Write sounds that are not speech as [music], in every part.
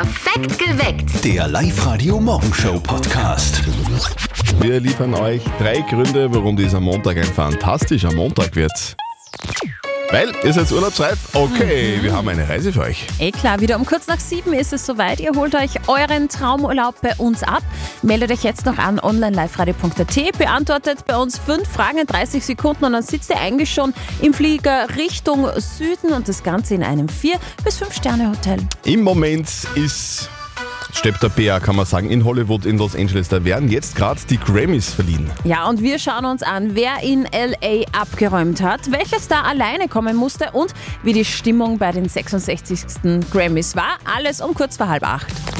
Perfekt geweckt. Der Live-Radio-Morgenshow-Podcast. Wir liefern euch drei Gründe, warum dieser Montag ein fantastischer Montag wird. Weil, ihr seid urlaubsreif? Okay, wir haben eine Reise für euch. Eh klar, wieder um kurz nach sieben ist es soweit. Ihr holt euch euren Traumurlaub bei uns ab. Meldet euch jetzt noch an online-liveradio.at, beantwortet bei uns fünf Fragen in 30 Sekunden und dann sitzt ihr eigentlich schon im Flieger Richtung Süden und das Ganze in einem vier bis fünf Sterne Hotel. Im Moment ist steppt der kann man sagen, in Hollywood, in Los Angeles. Da werden jetzt gerade die Grammys verliehen. Ja, und wir schauen uns an, wer in LA abgeräumt hat, welcher Star alleine kommen musste und wie die Stimmung bei den 66. Grammys war. Alles um kurz vor halb acht.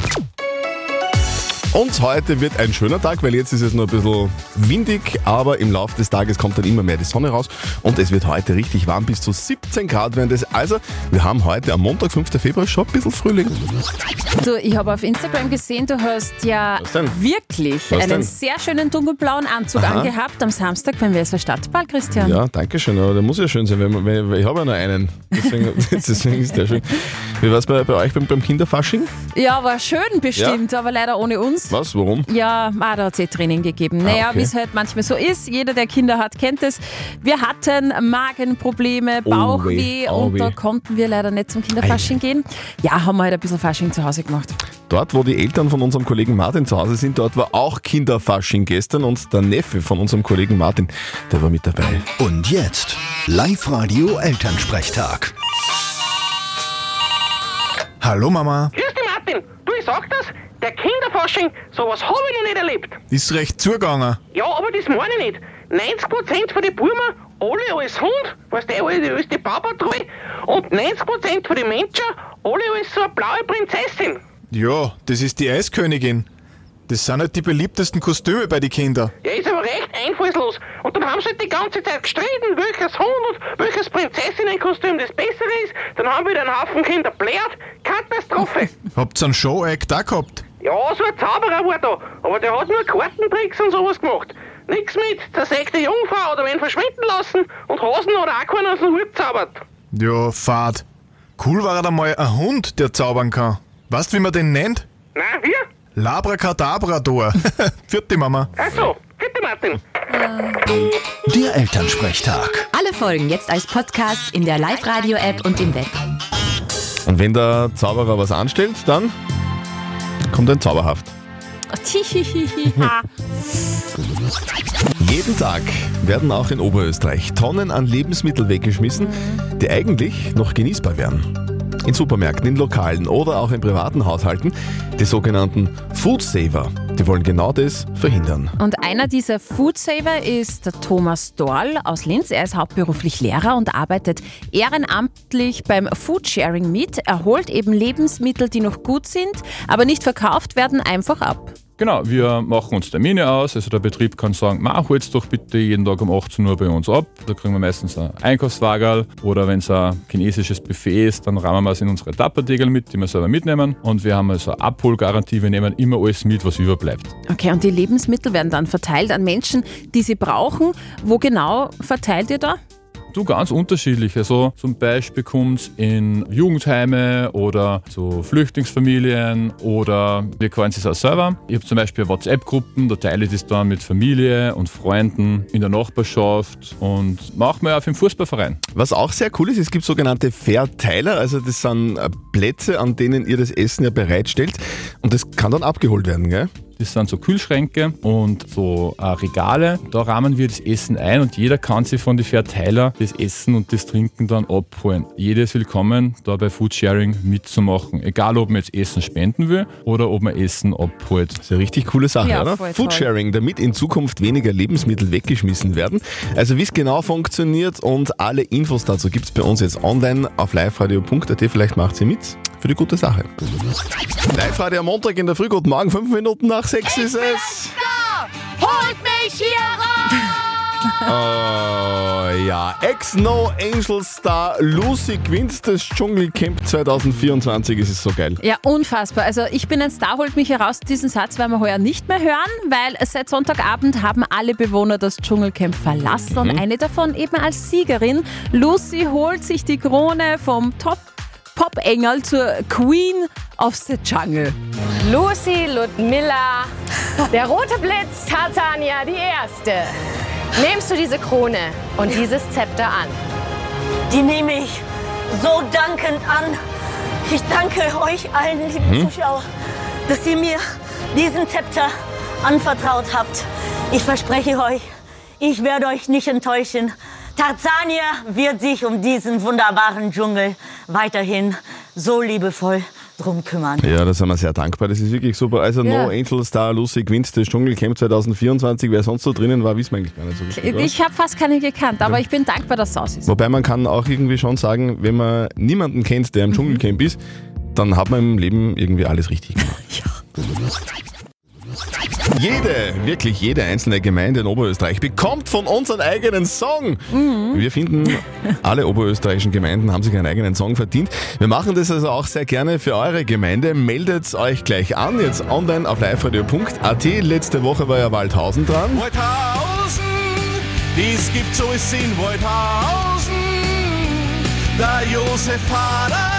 Und heute wird ein schöner Tag, weil jetzt ist es nur ein bisschen windig, aber im Laufe des Tages kommt dann immer mehr die Sonne raus und es wird heute richtig warm, bis zu 17 Grad werden das. Also, wir haben heute am Montag, 5. Februar, schon ein bisschen Frühling. Du, ich habe auf Instagram gesehen, du hast ja wirklich Was einen denn? sehr schönen dunkelblauen Anzug Aha. angehabt am Samstag beim Wieser Stadtball, Christian. Ja, danke schön, aber der muss ja schön sein, man- weil, weil ich habe ja nur einen. Deswegen, [laughs] deswegen ist der schön. Wie war es bei, bei euch beim, beim Kinderfasching? Ja, war schön bestimmt, aber leider ohne uns. Was? Warum? Ja, ah, da hat es eh Training gegeben. Naja, okay. wie es halt manchmal so ist. Jeder, der Kinder hat, kennt es. Wir hatten Magenprobleme, Bauchweh weh, oh und da weh. konnten wir leider nicht zum Kinderfasching gehen. Ja, haben wir halt ein bisschen Fasching zu Hause gemacht. Dort, wo die Eltern von unserem Kollegen Martin zu Hause sind, dort war auch Kinderfasching gestern und der Neffe von unserem Kollegen Martin, der war mit dabei. Und jetzt Live-Radio-Elternsprechtag. Hallo Mama. Grüß dich, Martin. Du, ich sag das, der Kinderfasching, sowas habe ich noch nicht erlebt. Ist recht zugegangen. Ja, aber das meine ich nicht. 90% von den Burmen, alle als Hund, weißt du, alle die öste Baupatrui, und 90% von den Menschen, alle als so eine blaue Prinzessin. Ja, das ist die Eiskönigin. Das sind halt die beliebtesten Kostüme bei den Kindern. Ja, ist aber recht einfallslos. Und dann haben sie halt die ganze Zeit gestritten, welches Hund und welches Prinzessinnenkostüm das bessere ist. Dann haben wieder einen Haufen Kinder blärt. Katastrophe. [laughs] Habt ihr einen Show-Act da gehabt? Ja, so ein Zauberer war da, aber der hat nur Kartentricks und sowas gemacht. Nix mit zersägte Jungfrau oder wen verschwinden lassen und Hasen oder auch keinen aus dem Hut zaubert. Ja, fad. Cool war da mal ein Hund, der zaubern kann. Weißt wie man den nennt? Na, wir? Labracadabrador. [laughs] Vierte Mama. Achso, bitte Martin. Der Elternsprechtag. Alle Folgen jetzt als Podcast in der Live-Radio-App und im Web. Und wenn der Zauberer was anstellt, dann kommt ein Zauberhaft. [laughs] Jeden Tag werden auch in Oberösterreich Tonnen an Lebensmittel weggeschmissen, die eigentlich noch genießbar wären. In Supermärkten, in Lokalen oder auch in privaten Haushalten, die sogenannten Food Saver, die wollen genau das verhindern. Und einer dieser Foodsaver ist der Thomas Dorl aus Linz. Er ist hauptberuflich Lehrer und arbeitet ehrenamtlich beim Foodsharing mit. Er holt eben Lebensmittel, die noch gut sind, aber nicht verkauft werden, einfach ab. Genau, wir machen uns Termine aus. Also der Betrieb kann sagen, mach holt's doch bitte jeden Tag um 18 Uhr bei uns ab. Da kriegen wir meistens ein Einkaufswagen oder wenn es ein chinesisches Buffet ist, dann rahmen wir es in unsere Tappertegel mit, die wir selber mitnehmen. Und wir haben also eine Abholgarantie, wir nehmen immer alles mit, was überbleibt. Okay, und die Lebensmittel werden dann verteilt an Menschen, die sie brauchen. Wo genau verteilt ihr da? Du ganz unterschiedlich. Also zum Beispiel kommt in Jugendheime oder zu Flüchtlingsfamilien oder wir können es auch selber. Ich habe zum Beispiel WhatsApp-Gruppen, da teile ich das dann mit Familie und Freunden in der Nachbarschaft und machen wir auch für den Fußballverein. Was auch sehr cool ist, es gibt sogenannte Verteiler, also das sind äh, Plätze, an denen ihr das Essen ja bereitstellt und das kann dann abgeholt werden, gell? Das sind so Kühlschränke und so äh, Regale. Da rahmen wir das Essen ein und jeder kann sich von den Verteiler das Essen und das Trinken dann abholen. Jeder ist willkommen, da bei Foodsharing mitzumachen. Egal, ob man jetzt Essen spenden will oder ob man Essen abholt. Das ist eine richtig coole Sache, Ja, oder? Foodsharing, damit in Zukunft weniger Lebensmittel weggeschmissen werden. Also wie es genau funktioniert und alle Infos dazu gibt es bei uns jetzt online auf liveradio.at. Vielleicht macht sie mit für die gute Sache. Live-Radio am Montag in der Früh, guten Morgen, fünf Minuten nach sechs ist es. Holt mich hier [laughs] Oh ja, Ex-No Angel Star Lucy gewinnt das Dschungelcamp 2024. Es ist so geil. Ja, unfassbar. Also ich bin ein Star, holt mich heraus. Diesen Satz werden wir heuer nicht mehr hören, weil seit Sonntagabend haben alle Bewohner das Dschungelcamp verlassen und eine davon eben als Siegerin. Lucy holt sich die Krone vom Top Pop-Engel zur Queen of the Jungle. Lucy, Ludmilla, der rote Blitz, Tarzania, die Erste. Nimmst du diese Krone und dieses Zepter an? Die nehme ich so dankend an. Ich danke euch allen, lieben Zuschauer, dass ihr mir diesen Zepter anvertraut habt. Ich verspreche euch, ich werde euch nicht enttäuschen. Tarzania wird sich um diesen wunderbaren Dschungel weiterhin so liebevoll drum kümmern. Ja, da sind wir sehr dankbar. Das ist wirklich super. Also Ja. No Angel Star Lucy gewinnt das Dschungelcamp 2024. Wer sonst so drinnen war, wissen wir eigentlich gar nicht so richtig. oder? Ich habe fast keine gekannt, aber ich bin dankbar, dass es aus ist. Wobei man kann auch irgendwie schon sagen, wenn man niemanden kennt, der im Dschungelcamp ist, dann hat man im Leben irgendwie alles richtig gemacht. [laughs] Jede, wirklich jede einzelne Gemeinde in Oberösterreich bekommt von uns einen eigenen Song. Wir finden, alle oberösterreichischen Gemeinden haben sich einen eigenen Song verdient. Wir machen das also auch sehr gerne für eure Gemeinde. Meldet euch gleich an, jetzt online auf liveradio.at. Letzte Woche war ja Waldhausen dran. Waldhausen, dies gibt's alles in Waldhausen. Der Josef Hader.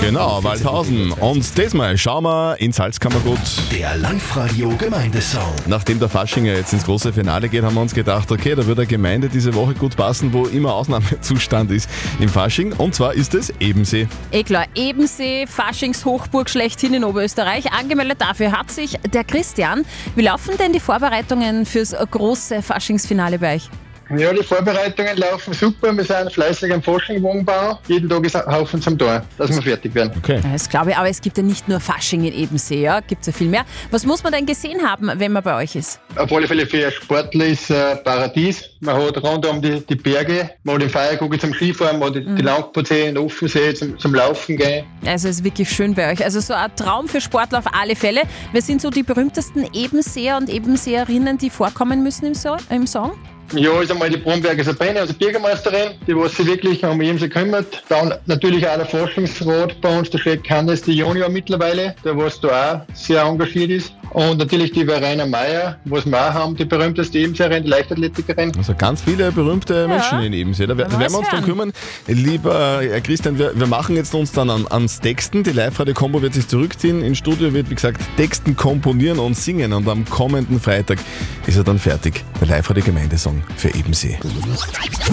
Genau, Waldhausen. Und diesmal schauen wir ins Salzkammergut. Der Live-Radio Gemeindesong. Nachdem der Fasching ja jetzt ins große Finale geht, haben wir uns gedacht, okay, da wird eine Gemeinde diese Woche gut passen, wo immer Ausnahmezustand ist im Fasching. Und zwar ist es Ebensee. Eh klar, Ebensee, Faschingshochburg schlechthin in Oberösterreich. Angemeldet dafür hat sich der Christian. Wie laufen denn die Vorbereitungen fürs große Faschingsfinale bei euch? Ja, die Vorbereitungen laufen super. Wir sind fleißig am Forschungswohnbau. Jeden Tag ist ein Haufen zum Tor, dass wir fertig werden. Okay. Das glaube ich, aber es gibt ja nicht nur Fasching in Ebensee, ja? gibt es ja viel mehr. Was muss man denn gesehen haben, wenn man bei euch ist? Auf alle Fälle für Sportler ist äh, Paradies. Man hat rund um die, die Berge, man hat den Feierkugel zum Skifahren, man hat die, die Langputzee, den Offensee zum, zum Laufen gehen. Also es ist wirklich schön bei euch. Also so ein Traum für Sportler auf alle Fälle. Wer sind so die berühmtesten Ebenseer und Ebenseerinnen, die vorkommen müssen im, so im Song? Ja, ist einmal die Bromberger Sabine, also Bürgermeisterin, die was sich wirklich um sich kümmert. Dann natürlich auch der Forschungsrat bei uns, der Chef Hannes, die Junior mittlerweile, der was da auch sehr engagiert ist. Und natürlich die Verena Meier, was wir auch haben, die berühmteste Ebenseerin, die Leichtathletikerin. Also ganz viele berühmte Menschen in Ebensee. Da werden wir uns drum hören? kümmern. Lieber Herr Christian, wir, wir machen jetzt uns dann an, ans Texten. Die Live-Radio-Kombo wird sich zurückziehen. Ins Studio wird, wie gesagt, Texten, komponieren und singen. Und am kommenden Freitag ist er dann fertig. Der Live-Radio-Gemeindesong für Ebensee.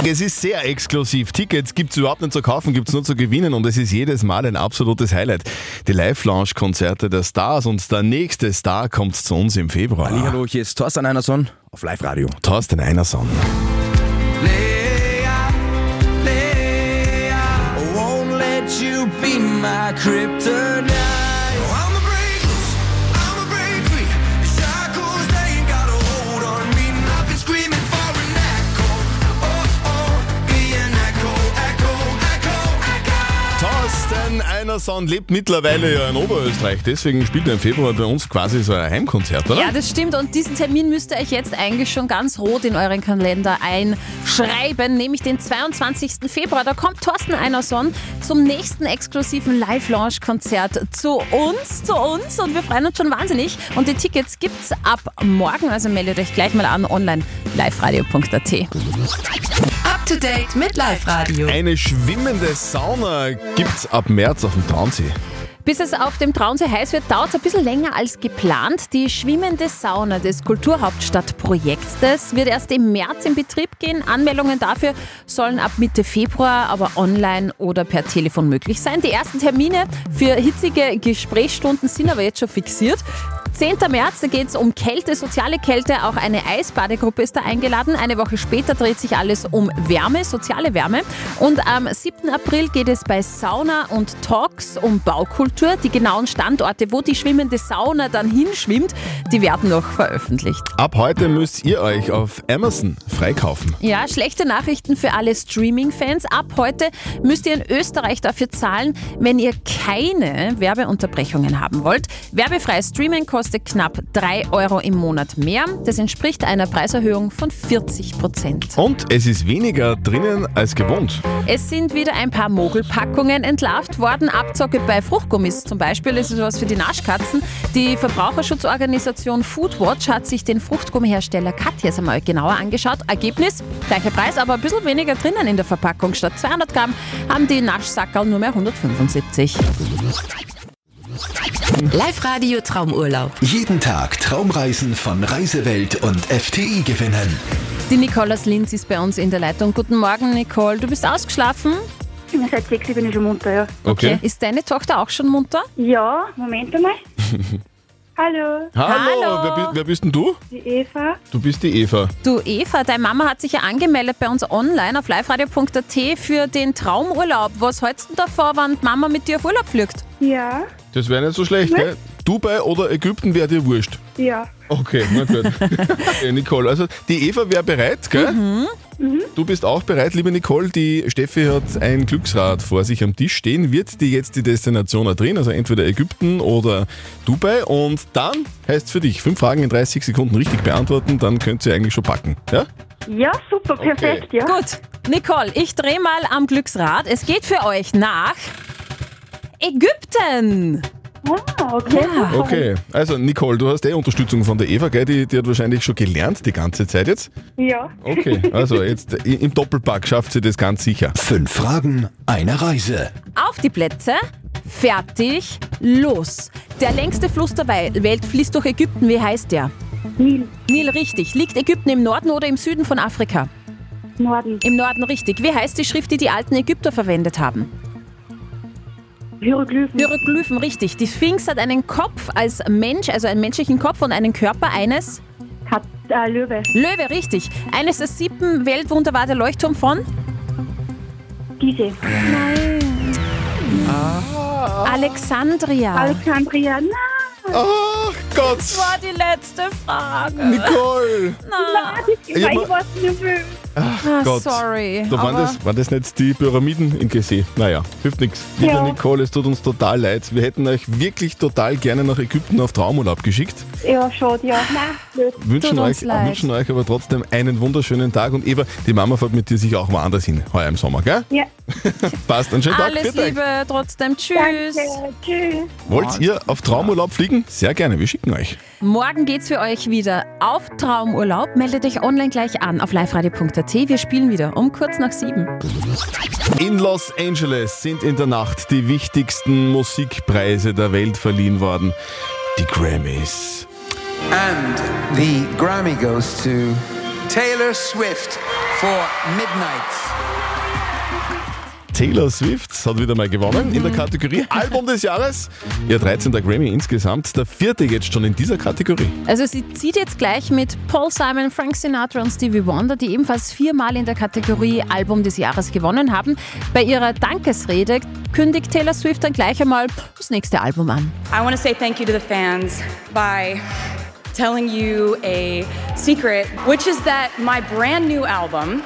Es ist sehr exklusiv. Tickets gibt es überhaupt nicht zu kaufen, gibt es nur zu gewinnen. Und es ist jedes Mal ein absolutes Highlight. Die Live-Lounge-Konzerte der Stars. Und der nächste Star kommt zu uns im Februar. Hallo, hier ist Thorsten Einerson auf Live Radio. Thorsten Einerson. Lea, Lea, I won't let you be my kryptonite. Einerson lebt mittlerweile ja in Oberösterreich, deswegen spielt er im Februar bei uns quasi so ein Heimkonzert, oder? Ja, das stimmt. Und diesen Termin müsst ihr euch jetzt eigentlich schon ganz rot in euren Kalender einschreiben, nämlich den 22. Februar. Da kommt Thorsten Einerson zum nächsten exklusiven Live-Launch-Konzert zu uns, zu uns. Und wir freuen uns schon wahnsinnig. Und die Tickets gibt's ab morgen, also meldet euch gleich mal an online liveradio.at. Up to date mit Live Radio. Eine schwimmende Sauna gibt's ab März auf dem Traunsee. Bis es auf dem Traunsee heiß wird, dauert es ein bisschen länger als geplant. Die schwimmende Sauna des Kulturhauptstadtprojektes wird erst im März in Betrieb gehen. Anmeldungen dafür sollen ab Mitte Februar aber online oder per Telefon möglich sein. Die ersten Termine für hitzige Gesprächsstunden sind aber jetzt schon fixiert. 10. März, da geht es um Kälte, soziale Kälte. Auch eine Eisbadegruppe ist da eingeladen. Eine Woche später dreht sich alles um Wärme, soziale Wärme. Und am 7. April geht es bei Sauna und Talks um Baukultur. Die genauen Standorte, wo die schwimmende Sauna dann hinschwimmt, die werden noch veröffentlicht. Ab heute müsst ihr euch auf Amazon freikaufen. Ja, schlechte Nachrichten für alle Streaming-Fans. Ab heute müsst ihr in Österreich dafür zahlen, wenn ihr keine Werbeunterbrechungen haben wollt. Werbefreies Streaming kostet kostet knapp 3 Euro im Monat mehr. Das entspricht einer Preiserhöhung von 40 Prozent. Und es ist weniger drinnen als gewohnt. Es sind wieder ein paar Mogelpackungen entlarvt worden. Abzocke bei Fruchtgummis zum Beispiel. Das ist was für die Naschkatzen. Die Verbraucherschutzorganisation Foodwatch hat sich den Fruchtgummihersteller Katjes einmal genauer angeschaut. Ergebnis, gleicher Preis, aber ein bisschen weniger drinnen in der Verpackung. Statt 200 Gramm haben die Naschsackerl nur mehr 175. Live-Radio Traumurlaub. Jeden Tag Traumreisen von Reisewelt und FTI gewinnen. Die Nicole aus Linz ist bei uns in der Leitung. Guten Morgen, Nicole. Du bist ausgeschlafen? Seit sechs bin ich schon munter, ja. Okay. Ist deine Tochter auch schon munter? Ja, Moment einmal. [laughs] Hallo. Hallo, Wer, bi- wer bist denn du? Die Eva. Du bist die Eva. Du Eva, deine Mama hat sich ja angemeldet bei uns online auf liveradio.at für den Traumurlaub. Was hältst du denn davor, wenn die Mama mit dir auf Urlaub fliegt? Ja. Das wäre nicht so schlecht, gell? Dubai oder Ägypten wäre dir wurscht. Ja. Okay, na gut. [laughs] okay, Nicole, also die Eva wäre bereit, gell? Du bist auch bereit, liebe Nicole. Die Steffi hat ein Glücksrad vor sich am Tisch stehen. Wird die jetzt die Destination drehen, also entweder Ägypten oder Dubai. Und dann heißt es für dich, fünf Fragen in 30 Sekunden richtig beantworten, dann könnt ihr eigentlich schon packen. Ja? Ja, super, perfekt, ja. Gut, Nicole, ich drehe mal am Glücksrad. Es geht für euch nach Ägypten. Ah, okay. Ja. Okay, also Nicole, du hast eh Unterstützung von der Eva, gell? Die, die hat wahrscheinlich schon gelernt die ganze Zeit jetzt. Ja. Okay, also jetzt i- im Doppelpack schafft sie das ganz sicher. Fünf Fragen, eine Reise. Auf die Plätze, fertig, los. Der längste Fluss der Wei- Welt fließt durch Ägypten. Wie heißt der? Nil. Nil, richtig. Liegt Ägypten im Norden oder im Süden von Afrika? Norden. Im Norden, richtig. Wie heißt die Schrift, die die alten Ägypter verwendet haben? Hieroglyphen. Hieroglyphen, richtig. Die Sphinx hat einen Kopf als Mensch, also einen menschlichen Kopf und einen Körper eines Kat äh, Löwe. Löwe, richtig. Eines der sieben Weltwunder war der Leuchtturm von Diese. Alexandria. Alexandria. Nein. Ach Gott! Das war die letzte Frage. Nicole! Na, Ich, Ja, ich ma- weiß mehr. ah, Gott. sorry. Da waren aber das, waren das nicht die Pyramiden in Gizeh? Naja, hilft nichts. Liebe Ja. Nicole, es tut uns total leid. Wir hätten euch wirklich total gerne nach Ägypten auf Traumurlaub geschickt. Ja, schade, ja. Nein. Wünschen uns euch, leid. wünschen euch aber trotzdem einen wunderschönen Tag. Und Eva, die Mama fährt mit dir sicher auch woanders hin, heuer im Sommer, gell? Ja. [laughs] Passt, einen schönen Tag. alles Viert euch. Liebe, trotzdem tschüss. Danke. Tschüss. Wollt ihr auf Traumurlaub fliegen? Sehr gerne, wir schicken euch. Morgen geht's für euch wieder auf Traumurlaub. Meldet euch online gleich an auf liveradio.at. Wir spielen wieder um kurz nach sieben. In Los Angeles sind in der Nacht die wichtigsten Musikpreise der Welt verliehen worden. Die Grammys. And the Grammy goes to Taylor Swift for Midnight. Taylor Swift hat wieder mal gewonnen in der Kategorie [laughs] Album des Jahres. Ihr 13. Grammy insgesamt, der vierte jetzt schon in dieser Kategorie. Also sie zieht jetzt gleich mit Paul Simon, Frank Sinatra und Stevie Wonder, die ebenfalls viermal in der Kategorie Album des Jahres gewonnen haben. Bei ihrer Dankesrede kündigt Taylor Swift dann gleich einmal das nächste Album an. I want to say thank you to the fans by telling you a secret, which is that my brand new album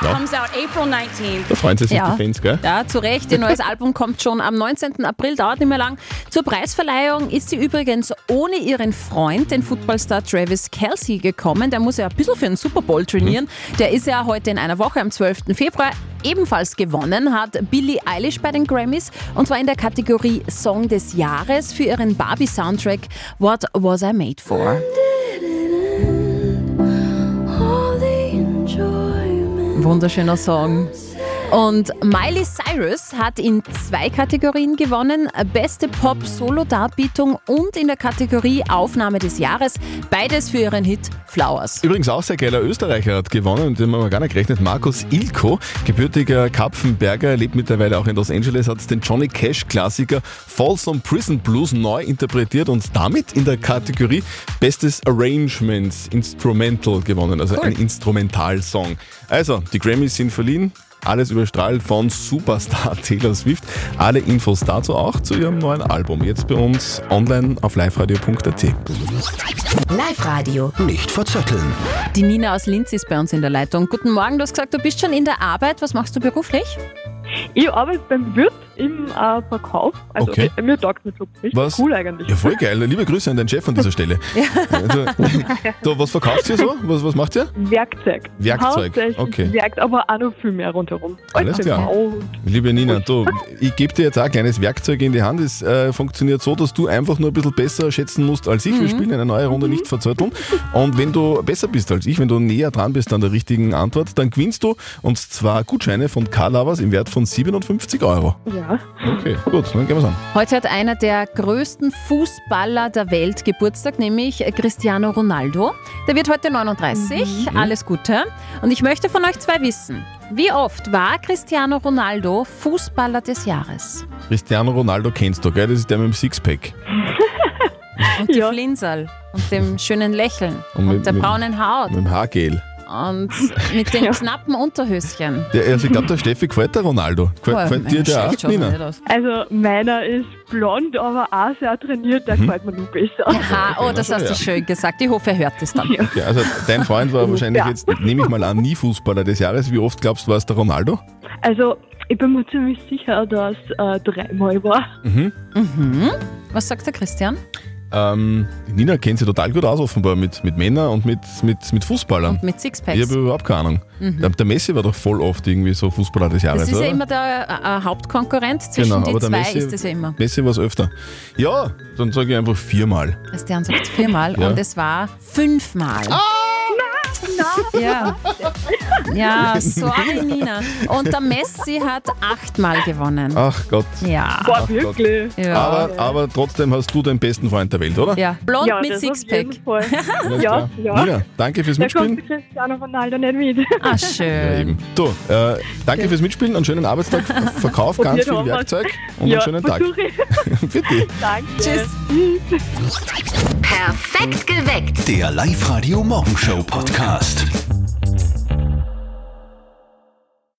Ja. comes out April 19th. Da freuen sie sich die Fans, gell? Ja, zu Recht. Ihr neues [laughs] Album kommt schon am 19. April, dauert nicht mehr lang. Zur Preisverleihung ist sie übrigens ohne ihren Freund, den Footballstar Travis Kelsey, gekommen. Der muss ja ein bisschen für den Super Bowl trainieren. Der ist ja heute in einer Woche am 12. Februar. Ebenfalls gewonnen hat Billie Eilish bei den Grammys und zwar in der Kategorie Song des Jahres für ihren Barbie-Soundtrack What Was I Made For? Wunderschöner Song. Und Miley Cyrus hat in zwei Kategorien gewonnen: Beste Pop-Solo-Darbietung und in der Kategorie Aufnahme des Jahres. Beides für ihren Hit Flowers. Übrigens auch sehr geiler Österreicher hat gewonnen, mit dem haben wir gar nicht gerechnet. Markus Ilko, gebürtiger Kapfenberger, lebt mittlerweile auch in Los Angeles, hat den Johnny Cash-Klassiker Folsom Prison Blues neu interpretiert und damit in der Kategorie Bestes Arrangement Instrumental gewonnen, also ein Instrumentalsong. Also, die Grammys sind verliehen. Alles überstrahlt von Superstar [laughs] Taylor Swift. Alle Infos dazu auch zu ihrem neuen Album. Jetzt bei uns online auf liveradio.at. Live-Radio. Nicht verzetteln. Die Nina aus Linz ist bei uns in der Leitung. Guten Morgen, du hast gesagt, du bist schon in der Arbeit. Was machst du beruflich? Ich arbeite beim Wirt im äh, Verkauf. Also Okay. äh, mir taugt Job richtig Was? cool eigentlich. Ja, voll geil. Liebe Grüße an deinen Chef an dieser Stelle. [laughs] Also, da, was verkauft ihr so? Was, was macht ihr? Werkzeug. Werkzeug, okay. Werk, aber auch noch viel mehr rundherum. Alles klar. Liebe Nina, du, ich gebe dir jetzt auch ein kleines Werkzeug in die Hand. Es äh, funktioniert so, dass du einfach nur ein bisschen besser schätzen musst als ich. Wir Mhm. spielen eine neue Runde nicht verzötteln. Und wenn du besser bist als ich, wenn du näher dran bist an der richtigen Antwort, dann gewinnst du und zwar Gutscheine von Carlovers im Wert von 57 Euro. Ja. Okay, gut, dann gehen wir's an. Heute hat einer der größten Fußballer der Welt Geburtstag, nämlich Cristiano Ronaldo. Der wird heute 39. Alles Gute. Und ich möchte von euch zwei wissen, wie oft war Cristiano Ronaldo Fußballer des Jahres? Cristiano Ronaldo kennst du, gell? Das ist der mit dem Sixpack. Und die Flinsal und dem schönen Lächeln und, mit- der mit- braunen Haut Mit dem Haargel. Und mit den [laughs] knappen Unterhöschen. Der, also ich glaube, der Steffi gefällt der Ronaldo. Gefällt, Oh, gefällt dir der auch, Nina? Also meiner ist blond, aber auch sehr trainiert, der Mhm. gefällt mir nur besser. Aha, oh, das hast du ja. schön gesagt. Ich hoffe, er hört es dann. Okay, also dein Freund war [laughs] wahrscheinlich Ja. jetzt, nehme ich mal an, nie Fußballer des Jahres. Wie oft glaubst du, war es der Ronaldo? Also ich bin mir ziemlich sicher, dass äh, dreimal war. Mhm. Mhm. Was sagt der Christian? Ähm, Nina kennt sich total gut aus, offenbar, mit, mit Männern und mit, mit, mit Fußballern. Und mit ich Sixpacks. habe überhaupt keine Ahnung. Mhm. Der, der Messi war doch voll oft irgendwie so Fußballer des Jahres, Das ist oder? ja immer der äh, äh, Hauptkonkurrent. Zwischen genau, der zwei Messi, ist es ja immer. Messi war es öfter. Ja, dann sage ich einfach viermal. Christian sagt viermal Ja. und es war fünfmal. Ah! Ja. ja, sorry [laughs] Nina. Und der Messi hat achtmal gewonnen. Ach Gott. Ja. Boah, Ach Gott. wirklich? Ja. Aber, aber trotzdem hast du den besten Freund der Welt, oder? Ja, blond Ja, mit das auf Sixpack. jeden Fall. Alles [laughs] ja, ja. Nina, danke fürs Da Mitspielen. kommt der Cristiano Ronaldo nicht mit. Ah, [laughs] Ja, schön. eben. Du, äh, danke fürs Mitspielen, einen schönen Arbeitstag, Verkauf ganz viel. Werkzeug und ja, einen schönen Tag. versuch ich. Bitte. Danke. Tschüss. Perfekt geweckt. Der Live-Radio Morgenshow Podcast.